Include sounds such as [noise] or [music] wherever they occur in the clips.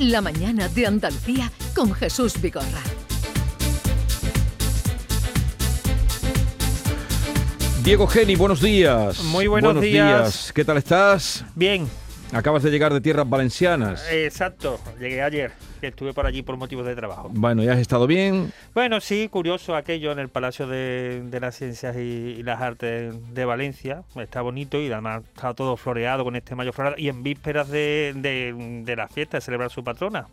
La mañana de Andalucía con Jesús Vigorra. Diego Geni, buenos días. Muy buenos días. ¿Qué tal estás? Bien, Acabas de llegar de tierras valencianas. exacto. Llegué ayer, que estuve por allí por motivos de trabajo. Bueno, ¿ya has estado bien? Bueno, sí, curioso aquello en el Palacio de, de las Ciencias y, y las Artes de Valencia. Está bonito y además está todo floreado con este mayo floral. Y en vísperas de, de, de la fiesta, de celebrar su patrona.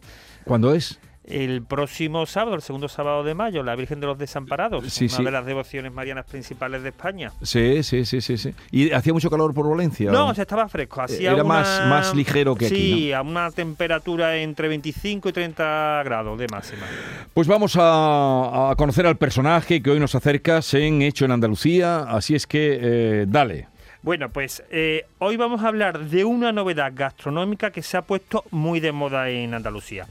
¿Cuándo es? El próximo sábado, el segundo sábado de mayo, la Virgen de los Desamparados, Sí, una sí. de las devociones marianas principales de España. Sí, sí, sí, sí, sí. ¿Y hacía mucho calor por Valencia? No, o sea, estaba fresco. Hacía Era una- más- más ligero que aquí, Sí, a una temperatura entre 25 y 30 grados de máxima. Pues vamos a, a conocer al personaje que hoy nos acercas en Hecho en Andalucía, así es que eh, dale. Bueno, pues eh, hoy vamos a hablar de una novedad gastronómica que se ha puesto muy de moda en Andalucía.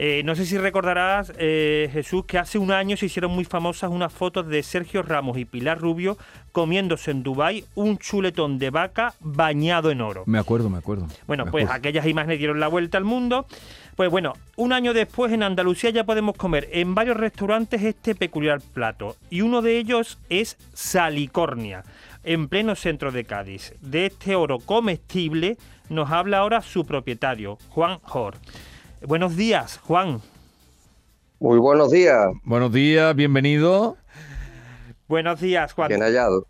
Eh, no sé si recordarás, eh, Jesús, que hace un año se hicieron muy famosas unas fotos de Sergio Ramos y Pilar Rubio comiéndose en Dubái un chuletón de vaca bañado en oro. Me acuerdo, me acuerdo. Bueno, Me pues acuerdo. aquellas imágenes dieron la vuelta al mundo. Pues bueno, un año después en Andalucía ya podemos comer en varios restaurantes este peculiar plato. Y uno de ellos es Salicornia, en pleno centro de Cádiz. De este oro comestible nos habla ahora su propietario, Juan Jor. Buenos días, Juan. Muy buenos días, Buenos días, bienvenido. Buenos días, Juan. bien hallado.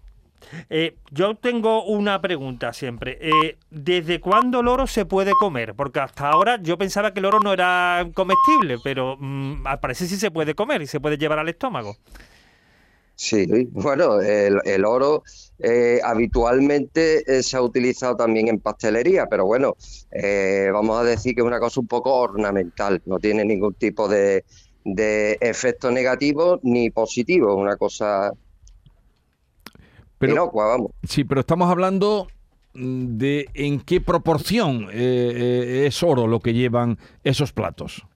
Eh, yo tengo una pregunta siempre. Eh, ¿Desde cuándo el oro se puede comer? Porque hasta ahora yo pensaba que el oro no era comestible, pero mm, al parecer sí se puede comer y se puede llevar al estómago. Sí, bueno, el, el oro eh, habitualmente eh, se ha utilizado también en pastelería, pero bueno, eh, vamos a decir que es una cosa un poco ornamental, no tiene ningún tipo de, de efecto negativo ni positivo, es una cosa Pero, inocua, vamos. sí, pero estamos hablando mm, de en qué proporción es oro lo que llevan esos platos.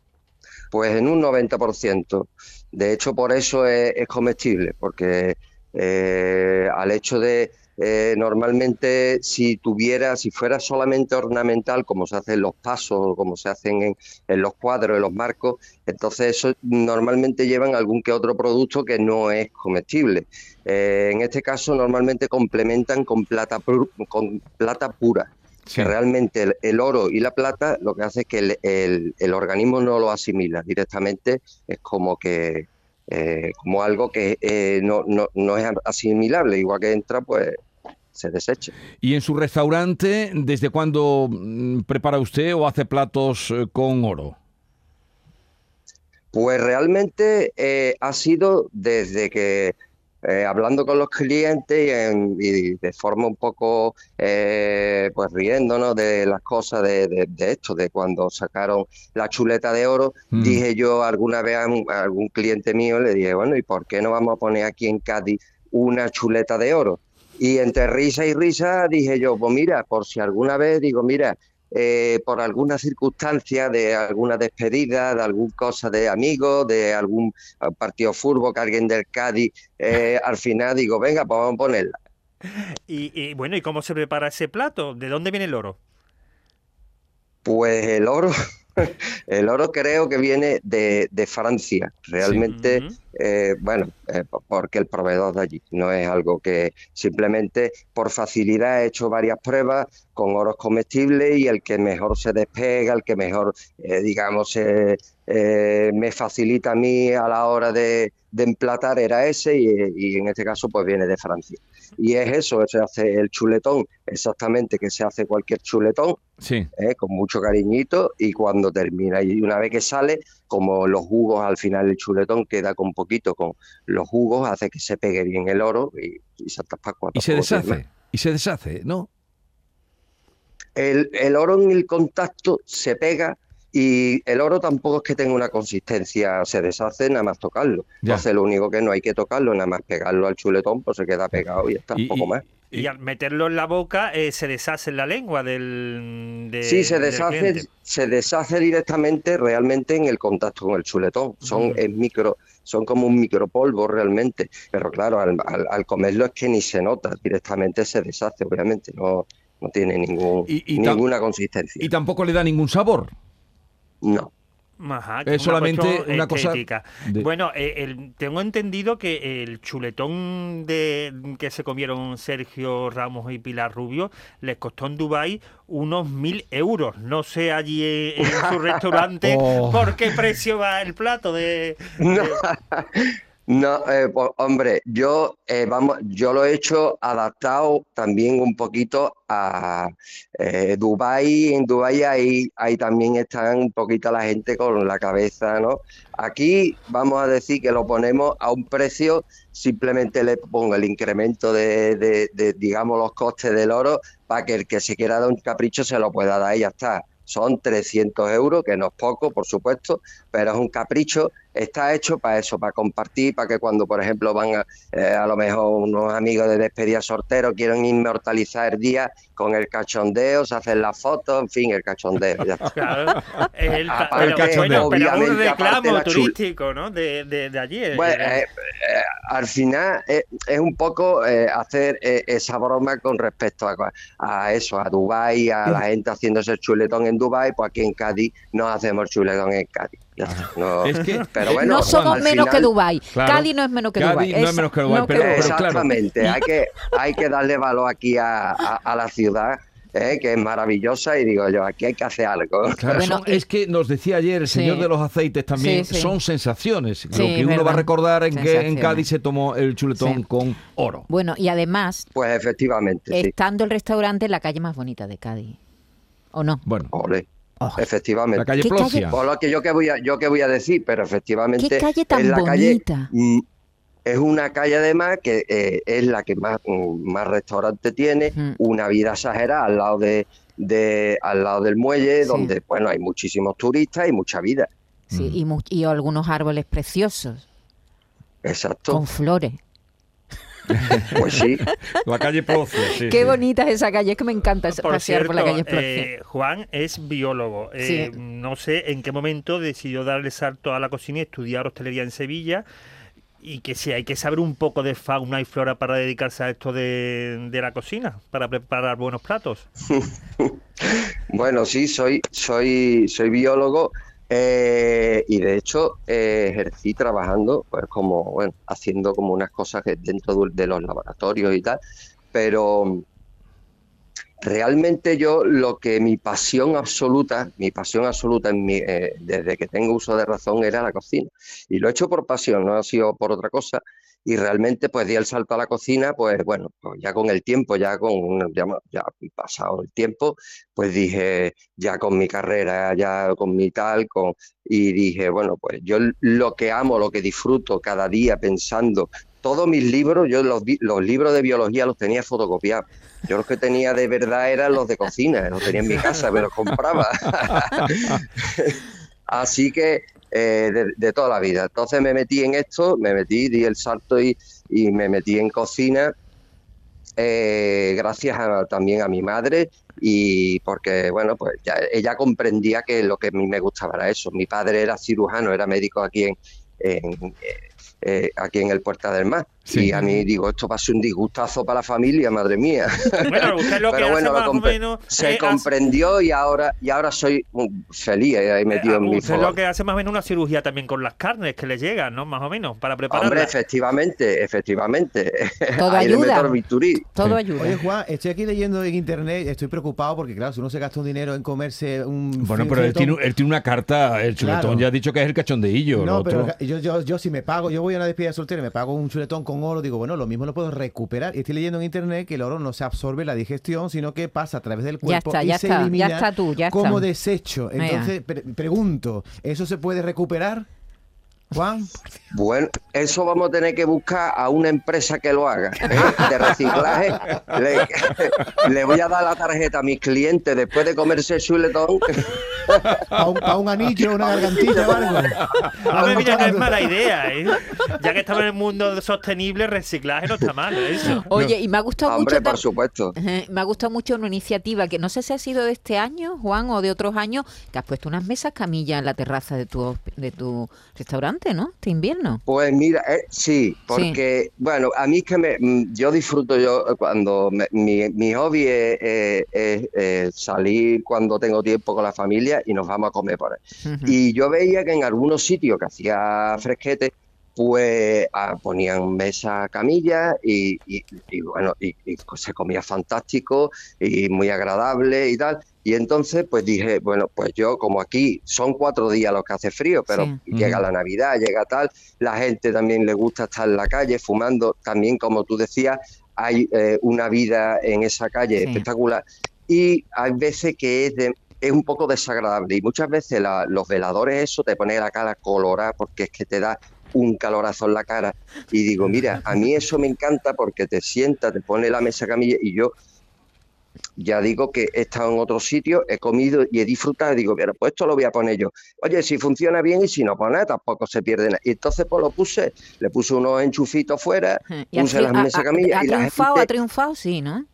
Pues en un 90%. De hecho, por eso es, es comestible, porque eh, al hecho de eh, normalmente si tuviera, si fuera solamente ornamental, como se hace en los pasos o como se hacen en, los cuadros, en los marcos, entonces eso normalmente llevan algún que otro producto que no es comestible. Eh, en este caso, normalmente complementan con plata pura Sí. que realmente el, el oro y la plata lo que hace es que el, el- el organismo no lo asimila directamente, es como que eh, como algo que eh, no, no, no es asimilable, igual que entra, pues se desecha. ¿Y en su restaurante, desde cuándo mm, prepara usted o hace platos eh, con oro? Pues realmente eh, ha sido desde que, eh, hablando con los clientes y, en- y de forma un poco, eh, pues riéndonos de las cosas de, de- de esto, de cuando sacaron la chuleta de oro, Mm. dije yo alguna vez a, un- a algún cliente mío, le dije, bueno, ¿y por qué no vamos a poner aquí en Cádiz una chuleta de oro? Y entre risa y risa dije yo, pues mira, por si alguna vez digo, mira, eh, por alguna circunstancia de alguna despedida, de alguna cosa de amigos, de algún eh, partido fútbol que alguien del Cádiz, eh, al final digo, venga, pues vamos a ponerla. Y, y, bueno, ¿y cómo se prepara ese plato? ¿De dónde viene el oro? Pues el oro, [laughs] el oro creo que viene de, de Francia. Realmente. Eh, bueno, eh, po- porque el proveedor de allí no es algo que simplemente por facilidad he hecho varias pruebas con oros comestibles y el que mejor se despega, el que mejor, eh, digamos, me facilita a mí a la hora de, de emplatar era ese y, y en este caso pues viene de Francia. Y es eso, se hace el chuletón, exactamente que se hace cualquier chuletón, Sí. con mucho cariñito y cuando termina y una vez que sale, como los jugos al final el chuletón queda con poquito con los jugos, hace que se pegue bien el oro y, y se tiene deshace. Y se deshace, ¿no? El, el oro en el contacto se pega y el oro tampoco es que tenga una consistencia, se deshace nada más tocarlo. Ya. Entonces lo único que no hay que tocarlo, nada más pegarlo al chuletón, pues se queda pegado y está Y- un poco más. Y al meterlo en la boca eh, se deshace la lengua del, de- Sí, se deshace, se deshace directamente realmente en el contacto con el chuletón. Son Mm. es micro, son como un micropolvo realmente. Pero claro, al, al- al comerlo es que ni se nota, directamente se deshace, obviamente, no, no tiene ningún, Y- y tam- ninguna consistencia. Y tampoco le da ningún sabor. no. Ajá, Es solamente cuestión una cosa de- Bueno, eh, el- tengo entendido que el chuletón de que se comieron Sergio Ramos y Pilar Rubio les costó en Dubai unos mil euros. No sé allí en, en su [laughs] restaurante Oh. por qué precio va el plato de- [laughs] no eh, pues, hombre, yo eh, vamos, yo lo he hecho adaptado también un poquito a eh, Dubái. En Dubái ahí, ahí también están un poquito la gente con la cabeza, ¿no? Aquí vamos a decir que lo ponemos a un precio, simplemente le pongo el incremento de, de- de, digamos, los costes del oro para que el que se quiera dar un capricho se lo pueda dar y ya está. Son 300 euros, que no es poco, por supuesto, pero es un capricho. Está hecho para eso, para compartir, para que cuando, por ejemplo, van a, eh, a lo mejor unos amigos de despedida sortero quieren inmortalizar el día con el cachondeo, se hacen las fotos, en fin, el cachondeo. ya está. Claro, es el, Aparte, pero, bueno, pero un reclamo turístico, ¿no? De, de, de allí. eh, Bueno, eh, eh, eh, al final eh, es un poco eh, hacer eh, esa broma con respecto a, a eso, a Dubái, a la gente haciéndose el chuletón en Dubái, pues aquí en Cádiz no hacemos el chuletón en Cádiz. No- Es que- [laughs] pero bueno, no somos menos que Dubái. Claro. Cádiz no es menos que Cádiz Dubái. no es menos que Dubái, no pero- pero claro. Exactamente, hay que, hay que darle valor aquí a, a- a la ciudad, eh, que es maravillosa, y digo yo, aquí hay que hacer algo. Claro, Bueno, son- y- es que nos decía ayer el Sí. señor de los aceites también, Sí, sí. son sensaciones. Lo que uno va a recordar en que en. Cádiz se tomó el chuletón Sí. con oro. Bueno, y además, Pues efectivamente, sí. estando el restaurante en la calle más bonita de Cádiz. ¿O no? Bueno, Ole, Oh. efectivamente. la calle ¿Qué calle? Plocia. Por lo que yo que voy a, yo que voy a decir, pero efectivamente ¿Qué calle tan es la calle, bonita? es una calle además que eh, es la que más, mm, más restaurante tiene, Mm. una vida exagerada al lado de, de al lado del muelle, Sí. donde bueno hay muchísimos turistas y mucha vida. Sí, Mm. y, mu- y algunos árboles preciosos, Exacto. con flores. [laughs] Pues sí. La calle Plocia, sí, Qué sí. bonita es esa calle, es que me encanta Por pasear por la calle Plocia. eh, Juan es biólogo. Eh, Sí. No sé en qué momento decidió darle salto a la cocina y estudiar hostelería en Sevilla. Y que sí, hay que saber un poco de fauna y flora para dedicarse a esto de, de la cocina, para preparar buenos platos. [laughs] Bueno, sí, soy, soy, soy biólogo eh, y de hecho eh, ejercí trabajando, pues como, bueno, haciendo como unas cosas que dentro de, los laboratorios y tal, pero realmente yo lo que mi pasión absoluta, mi pasión absoluta en mi, eh, desde que tengo uso de razón era la cocina. Y lo he hecho por pasión, no ha sido por otra cosa. Y realmente pues di el salto a la cocina, pues bueno, pues ya con el tiempo, ya con ya, ya pasado el tiempo, pues dije, ya con mi carrera, ya con mi tal, con, y dije, bueno, pues yo lo que amo, lo que disfruto cada día pensando, todos mis libros, yo los, los libros de biología los tenía fotocopiados. Yo los que tenía de verdad eran los de cocina, los tenía en mi casa, me los compraba. [laughs] Así que eh, de, toda la vida. Entonces me metí en esto, me metí, di el salto y, y me metí en cocina eh, gracias a- también a mi madre y porque, bueno, pues ya, ella comprendía que lo que a mí me gustaba era eso. Mi padre era cirujano, era médico aquí en, en, eh, eh, aquí en el Puerta del Mar. Sí. Y a mí digo, esto va a ser un disgustazo para la familia, madre mía. Bueno, usted lo [laughs] que Pero hace bueno, lo más o compre- menos se hace- comprendió y ahora, y ahora soy feliz eh, ahí metido en mi usted lo que hace más o menos una cirugía también con las carnes que le llegan, ¿no? Más o menos, para Hombre, prepararlas. efectivamente, efectivamente. [laughs] Todo Ahí ayuda. Todo ayuda. Oye, Juan, estoy aquí leyendo en internet, estoy preocupado porque, claro, si uno se gasta un dinero en comerse un. Bueno, pero él tiene, él tiene una carta, el chuletón Claro. ya ha dicho que es el cachondeillo. No, lo pero yo, yo, yo si me pago, yo voy a una despedida soltera y me pago un chuletón con oro, digo, bueno, lo mismo lo puedo recuperar. Y estoy leyendo en internet que el oro no se absorbe la digestión, sino que pasa a través del Ya cuerpo está, y ya se está, ya elimina está tú, ya está. como desecho. Entonces, pre- pregunto, ¿eso se puede recuperar? Juan, Bueno, eso vamos a tener que buscar a una empresa que lo haga, ¿eh? de reciclaje. Le, le voy a dar la tarjeta a mis clientes después de comerse el chuletón. a un, a un anillo, una gargantilla o algo. A ver, mira, no es mala idea, ¿eh? Ya que estamos en el mundo sostenible, reciclaje no está mal, eso. [laughs] Oye, y me ha gustado Hombre, mucho. por supuesto. Me ha gustado mucho una iniciativa que no sé si ha sido de este año, Juan, o de otros años, que has puesto unas mesas camilla en la terraza de tu, de tu restaurante. Bastante, ¿no? Este invierno. Pues mira, eh, sí, porque, bueno, a mí es que me, mm, yo disfruto yo eh, cuando me- mi, mi hobby es, eh, salir cuando tengo tiempo con la familia y nos vamos a comer por ahí. Y yo veía que en algunos sitios que hacía fresquete, pues ah, ponían mesa, camilla y, y- y bueno, y, y se comía fantástico y muy agradable y tal. Y entonces pues dije, bueno, pues yo como aquí son cuatro días los que hace frío, pero Sí. llega la Navidad, llega tal, la gente también le gusta estar en la calle fumando, también como tú decías, hay eh, una vida en esa calle Sí. espectacular. Y hay veces que es de, es un poco desagradable. Y muchas veces la- los veladores eso te pone la cara colorada porque es que te da un calorazo en la cara. Y digo, mira, a mí eso me encanta porque te sienta, te pone la mesa camilla y yo ya digo que he estado en otro sitio, he comido y he disfrutado y digo, pero pues esto lo voy a poner yo. Oye, si funciona bien y si no, pues nada, tampoco se pierde nada. Y entonces pues lo puse, le puse unos enchufitos fuera, puse las mesas ha- camilla ha y la triunfado, gente- ha triunfado, sí, ¿no?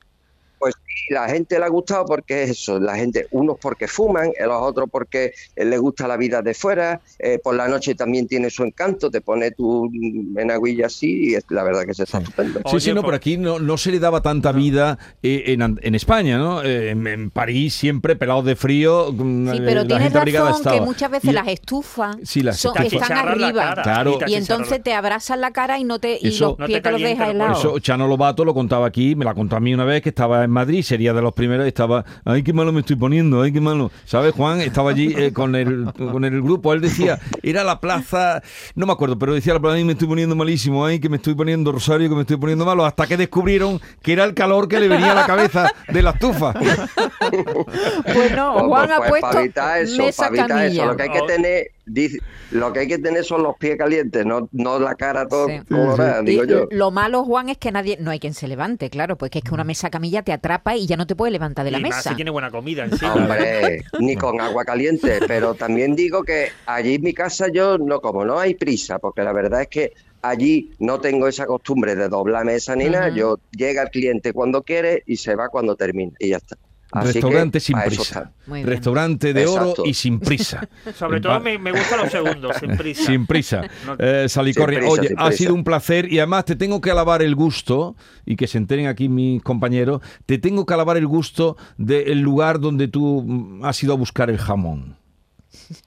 pues la gente le ha gustado porque es eso, la gente, unos porque fuman, los otros porque les gusta la vida de fuera, eh, por la noche también tiene su encanto, te pone tu menagüilla así y es la verdad que se está estupendo. Sí, sí, no, pero aquí no, no se le daba tanta vida eh, en, en España, ¿no? Eh, en, en París siempre pelados de frío, mm, Sí, eh, pero la tienes gente razón que muchas veces Y- las estufas Sí, las son- están arriba. Claro. Y entonces te abrazan la cara y no te y Eso- los No pies te te los calienta deja el cuerpo. helados. Eso Chano Lobato lo contaba aquí, me la contó a mí una vez que estaba en Madrid, sería de los primeros, y estaba, ay, qué malo me estoy poniendo, ay, qué malo. ¿Sabes, Juan? Estaba allí eh, con, el, con el grupo, él decía, era la plaza, no me acuerdo, pero decía la plaza, ay, me estoy poniendo malísimo, ay, que me estoy poniendo Rosario, que me estoy poniendo malo, hasta que descubrieron que era el calor que le venía a la cabeza de la estufa. Pues no, Pues- Juan pues- ha pues puesto para evitar eso, mesa para evitar camilla. eso, lo que hay que tener, dice- lo que hay que tener son los pies calientes, no, no la cara todo Sí. colorada, Y digo yo. Lo malo, Juan, es que nadie, no hay quien se levante, claro, pues que es que una mesa camilla te atrapa y ya no te puedes levantar de la y más mesa. si tiene buena comida [laughs] encima. Hombre, ni con agua caliente, pero también digo que allí en mi casa yo no como, no hay prisa, porque la verdad es que allí no tengo esa costumbre de doblar mesa ni nada, yo llega el cliente cuando quiere y se va cuando termina y ya está. Así Restaurante que sin prisa. Restaurante de oro y sin prisa. [laughs] Sobre todo me, me gustan los segundos, sin prisa. Sin prisa. [laughs] No- Eh, Salicornia, Sin prisa, oye, sin ha prisa. sido un placer y además te tengo que alabar el gusto, y que se enteren aquí mis compañeros, te tengo que alabar el gusto del lugar donde tú has ido a buscar el jamón.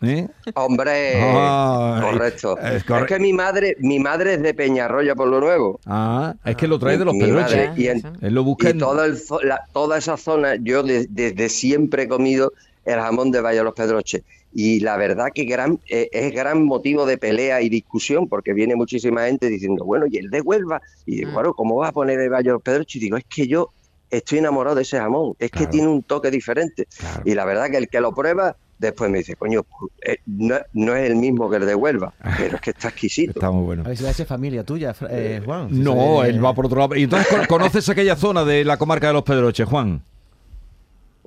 ¿Eh? Hombre, correcto. es que mi madre, mi madre es de Peñarroya por lo nuevo. Ah, es que lo trae de los pedroches. y en- Él lo busca Y en- todo el zo- la- toda esa zona, yo de- desde siempre he comido el jamón de Valle de los Pedroches. Y la verdad que gran, eh, es gran motivo de pelea y discusión, porque viene muchísima gente diciendo, bueno, ¿y el de Huelva? Y digo, Mm. bueno, ¿cómo vas a poner el Valle de los Pedroches? Y digo, es que yo estoy enamorado de ese jamón, es Claro. que tiene un toque diferente. Claro. Y la verdad que el que lo prueba, después me dice, coño, eh, no, no es el mismo que el de Huelva, [laughs] pero es que está exquisito. Está muy bueno. A ver si la hace familia tuya, eh, Juan. Si No, sabe- él va por otro lado. Y entonces ¿con- conoces aquella zona de la comarca de los Pedroches, Juan.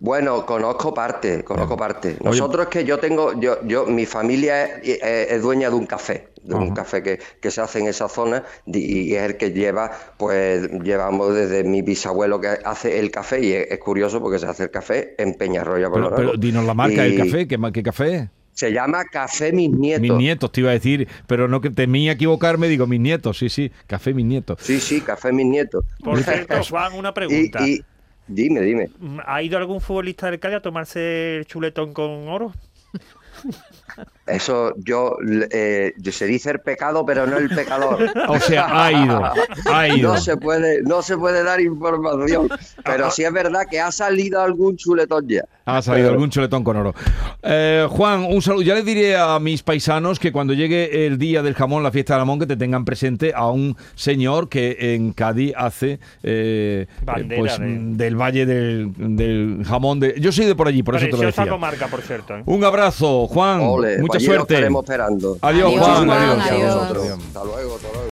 Bueno, conozco parte, conozco parte. Oye- Nosotros es que yo tengo, yo, yo, mi familia es, dueña de un café, de un café que, que se hace en esa zona y es el que lleva, pues llevamos desde mi bisabuelo que hace el café y es, es curioso porque se hace el café en Peñarroya Pero, pero dinos la marca del café. ¿Qué, qué café es? Se llama Café Mis Nietos. Mis nietos, te iba a decir, pero no que temía equivocarme, digo mis nietos, sí, sí, café mis nietos. Sí, sí, Café Mis Nietos. Por [laughs] cierto, Juan, una y, pregunta. y- dime, dime. ¿Ha ido algún futbolista del Cádiz a tomarse el chuletón con oro? [laughs] Eso yo, eh, se dice el pecado, pero no el pecador. [laughs] O sea, ha ido, ha ido. No se puede, no se puede dar información, pero sí es verdad que ha salido algún chuletón ya. Ha salido algún chuletón con oro. Eh, Juan, un saludo. Ya les diré a mis paisanos que cuando llegue el día del jamón, la fiesta del jamón, que te tengan presente a un señor que en Cádiz hace eh, Bandera eh, pues, de- mm, del valle del, del jamón. De... Yo soy de por allí, por eso te lo decía. comarca, por cierto. ¿eh? Un abrazo, Juan. Ole, Mucha suerte. estaremos esperando. Adiós, Adiós, Juan. Juan, adiós. adiós. Hasta luego, hasta luego.